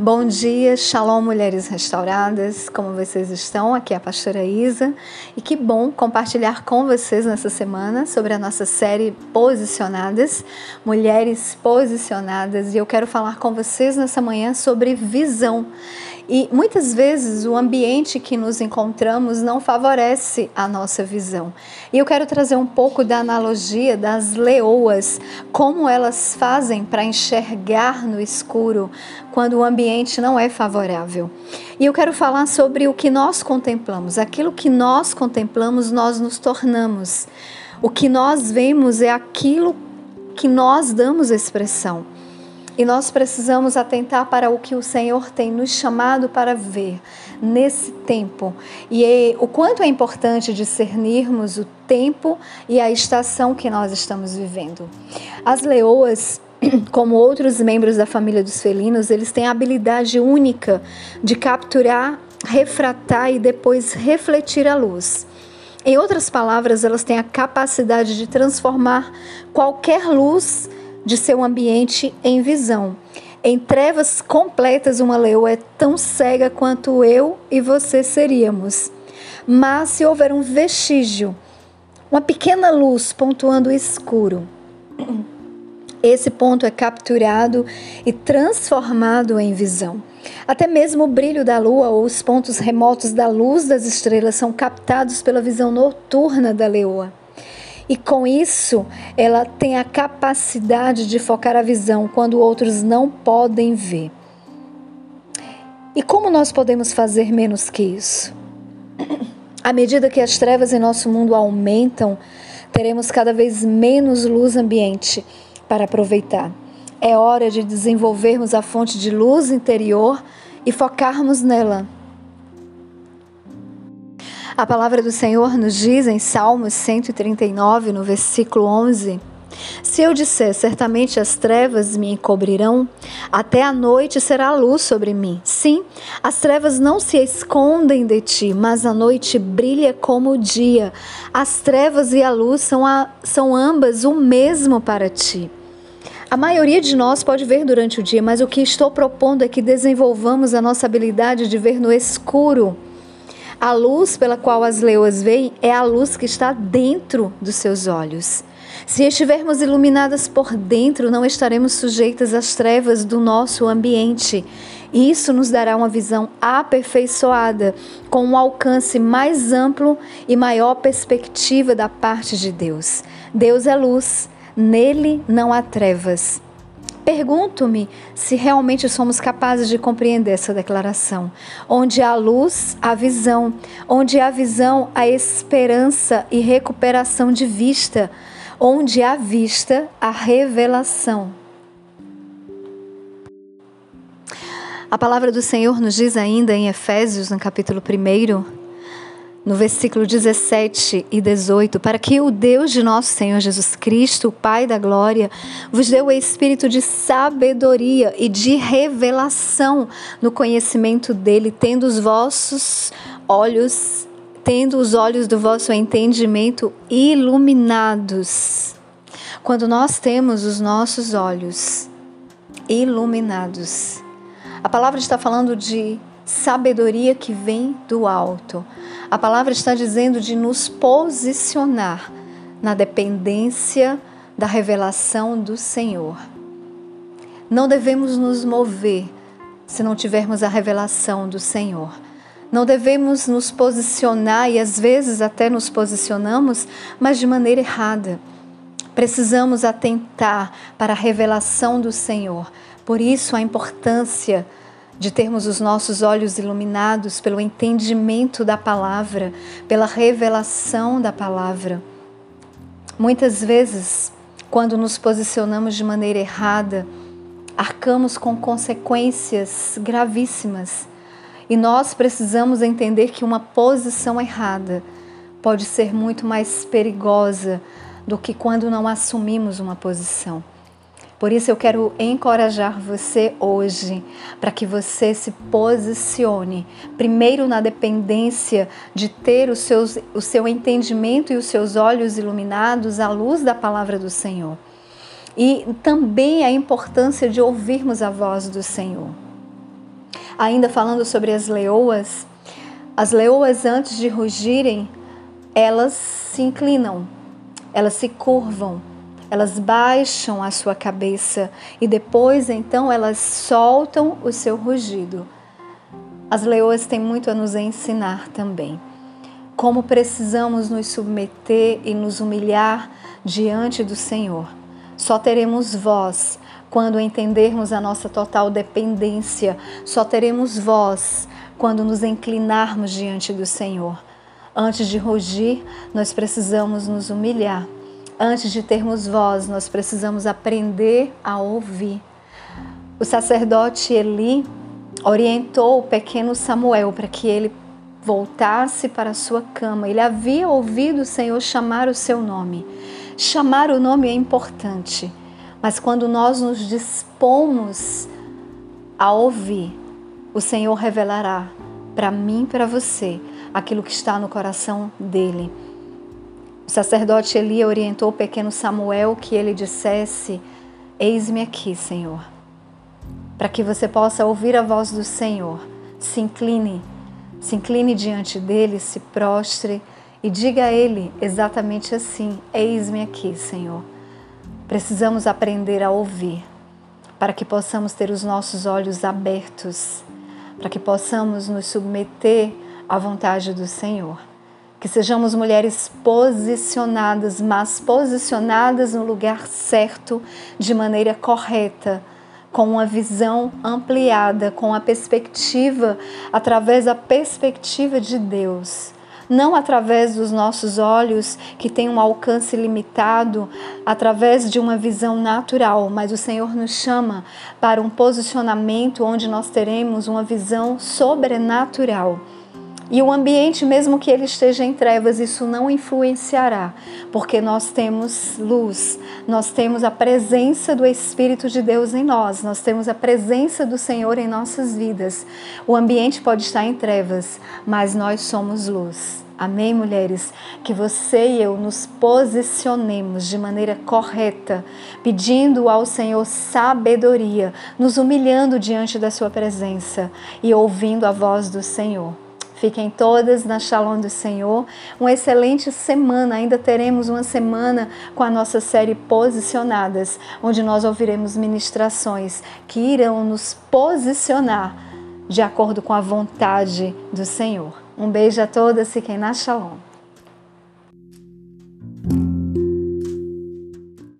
Bom dia, Shalom Mulheres Restauradas, como vocês estão? Aqui é a pastora Isa e que bom compartilhar com vocês nessa semana sobre a nossa série Posicionadas, Mulheres Posicionadas, e eu quero falar com vocês nessa manhã sobre visão. E muitas vezes o ambiente que nos encontramos não favorece a nossa visão. E eu quero trazer um pouco da analogia das leoas, como elas fazem para enxergar no escuro quando o ambiente não é favorável. E eu quero falar sobre o que nós contemplamos. Aquilo que nós contemplamos, nós nos tornamos. O que nós vemos é aquilo que nós damos expressão. E nós precisamos atentar para o que o Senhor tem nos chamado para ver nesse tempo. E é, o quanto é importante discernirmos o tempo e a estação que nós estamos vivendo. As leoas como outros membros da família dos felinos, eles têm a habilidade única de capturar, refratar e depois refletir a luz. Em outras palavras, elas têm a capacidade de transformar qualquer luz de seu ambiente em visão. Em trevas completas, uma leoa é tão cega quanto eu e você seríamos. Mas se houver um vestígio, uma pequena luz pontuando o escuro, esse ponto é capturado e transformado em visão. Até mesmo o brilho da lua ou os pontos remotos da luz das estrelas são captados pela visão noturna da leoa. E com isso, ela tem a capacidade de focar a visão quando outros não podem ver. E como nós podemos fazer menos que isso? À medida que as trevas em nosso mundo aumentam, teremos cada vez menos luz ambiente para aproveitar. É hora de desenvolvermos a fonte de luz interior e focarmos nela a palavra do Senhor nos diz em Salmos 139, no versículo 11: Se eu disser, certamente as trevas me encobrirão, até a noite será luz sobre mim. Sim, as trevas não se escondem de ti, mas a noite brilha como o dia. As trevas e a luz são, a, são ambas o mesmo para ti. A maioria de nós pode ver durante o dia, mas o que estou propondo é que desenvolvamos a nossa habilidade de ver no escuro a luz pela qual as leoas veem é a luz que está dentro dos seus olhos. Se estivermos iluminadas por dentro, não estaremos sujeitas às trevas do nosso ambiente. Isso nos dará uma visão aperfeiçoada, com um alcance mais amplo e maior perspectiva da parte de Deus. Deus é luz, nele não há trevas. Pergunto-me se realmente somos capazes de compreender essa declaração. Onde há luz, há visão. Onde há visão, há esperança e recuperação de vista. Onde há vista, há revelação. A palavra do Senhor nos diz ainda em Efésios, no capítulo 1, no versículo 17 e 18, para que o Deus de nosso Senhor Jesus Cristo, o Pai da glória, vos dê o espírito de sabedoria e de revelação no conhecimento dele, tendo os vossos olhos, tendo os olhos do vosso entendimento iluminados. Quando nós temos os nossos olhos iluminados, a palavra está falando de sabedoria que vem do alto. A palavra está dizendo de nos posicionar na dependência da revelação do Senhor. Não devemos nos mover se não tivermos a revelação do Senhor. Não devemos nos posicionar e às vezes até nos posicionamos, mas de maneira errada. Precisamos atentar para a revelação do Senhor. Por isso a importância de termos os nossos olhos iluminados pelo entendimento da palavra, pela revelação da palavra. Muitas vezes, quando nos posicionamos de maneira errada, arcamos com consequências gravíssimas. E nós precisamos entender que uma posição errada pode ser muito mais perigosa do que quando não assumimos uma posição. Por isso eu quero encorajar você hoje para que você se posicione primeiro na dependência de ter os seus, o seu entendimento e os seus olhos iluminados à luz da palavra do Senhor. E também a importância de ouvirmos a voz do Senhor. Ainda falando sobre as leoas, as leoas antes de rugirem, elas se inclinam, elas se curvam, elas baixam a sua cabeça e depois então elas soltam o seu rugido. As leoas têm muito a nos ensinar também. Como precisamos nos submeter e nos humilhar diante do Senhor. Só teremos voz quando entendermos a nossa total dependência. Só teremos voz quando nos inclinarmos diante do Senhor. Antes de rugir, nós precisamos nos humilhar Antes de termos voz, nós precisamos aprender a ouvir. O sacerdote Eli orientou o pequeno Samuel para que ele voltasse para sua cama. Ele havia ouvido o Senhor chamar o seu nome. Chamar o nome é importante, mas quando nós nos dispomos a ouvir, o Senhor revelará para mim e para você aquilo que está no coração dele. O sacerdote Eli orientou o pequeno Samuel que ele dissesse: Eis-me aqui, Senhor. Para que você possa ouvir a voz do Senhor, se incline, se incline diante dele, se prostre e diga a ele exatamente assim: Eis-me aqui, Senhor. Precisamos aprender a ouvir para que possamos ter os nossos olhos abertos, para que possamos nos submeter à vontade do Senhor. Que sejamos mulheres posicionadas, mas posicionadas no lugar certo, de maneira correta, com uma visão ampliada, com a perspectiva, através da perspectiva de Deus. Não através dos nossos olhos, que têm um alcance limitado, através de uma visão natural, mas o Senhor nos chama para um posicionamento onde nós teremos uma visão sobrenatural e o ambiente, mesmo que ele esteja em trevas, isso não influenciará, porque nós temos luz, nós temos a presença do Espírito de Deus em nós, nós temos a presença do Senhor em nossas vidas. O ambiente pode estar em trevas, mas nós somos luz. Amém, mulheres? Que você e eu nos posicionemos de maneira correta, pedindo ao Senhor sabedoria, nos humilhando diante da Sua presença e ouvindo a voz do Senhor. Fiquem todas na Shalom do Senhor. Uma excelente semana. Ainda teremos uma semana com a nossa série Posicionadas, onde nós ouviremos ministrações que irão nos posicionar de acordo com a vontade do Senhor. Um beijo a todas. Fiquem na Shalom.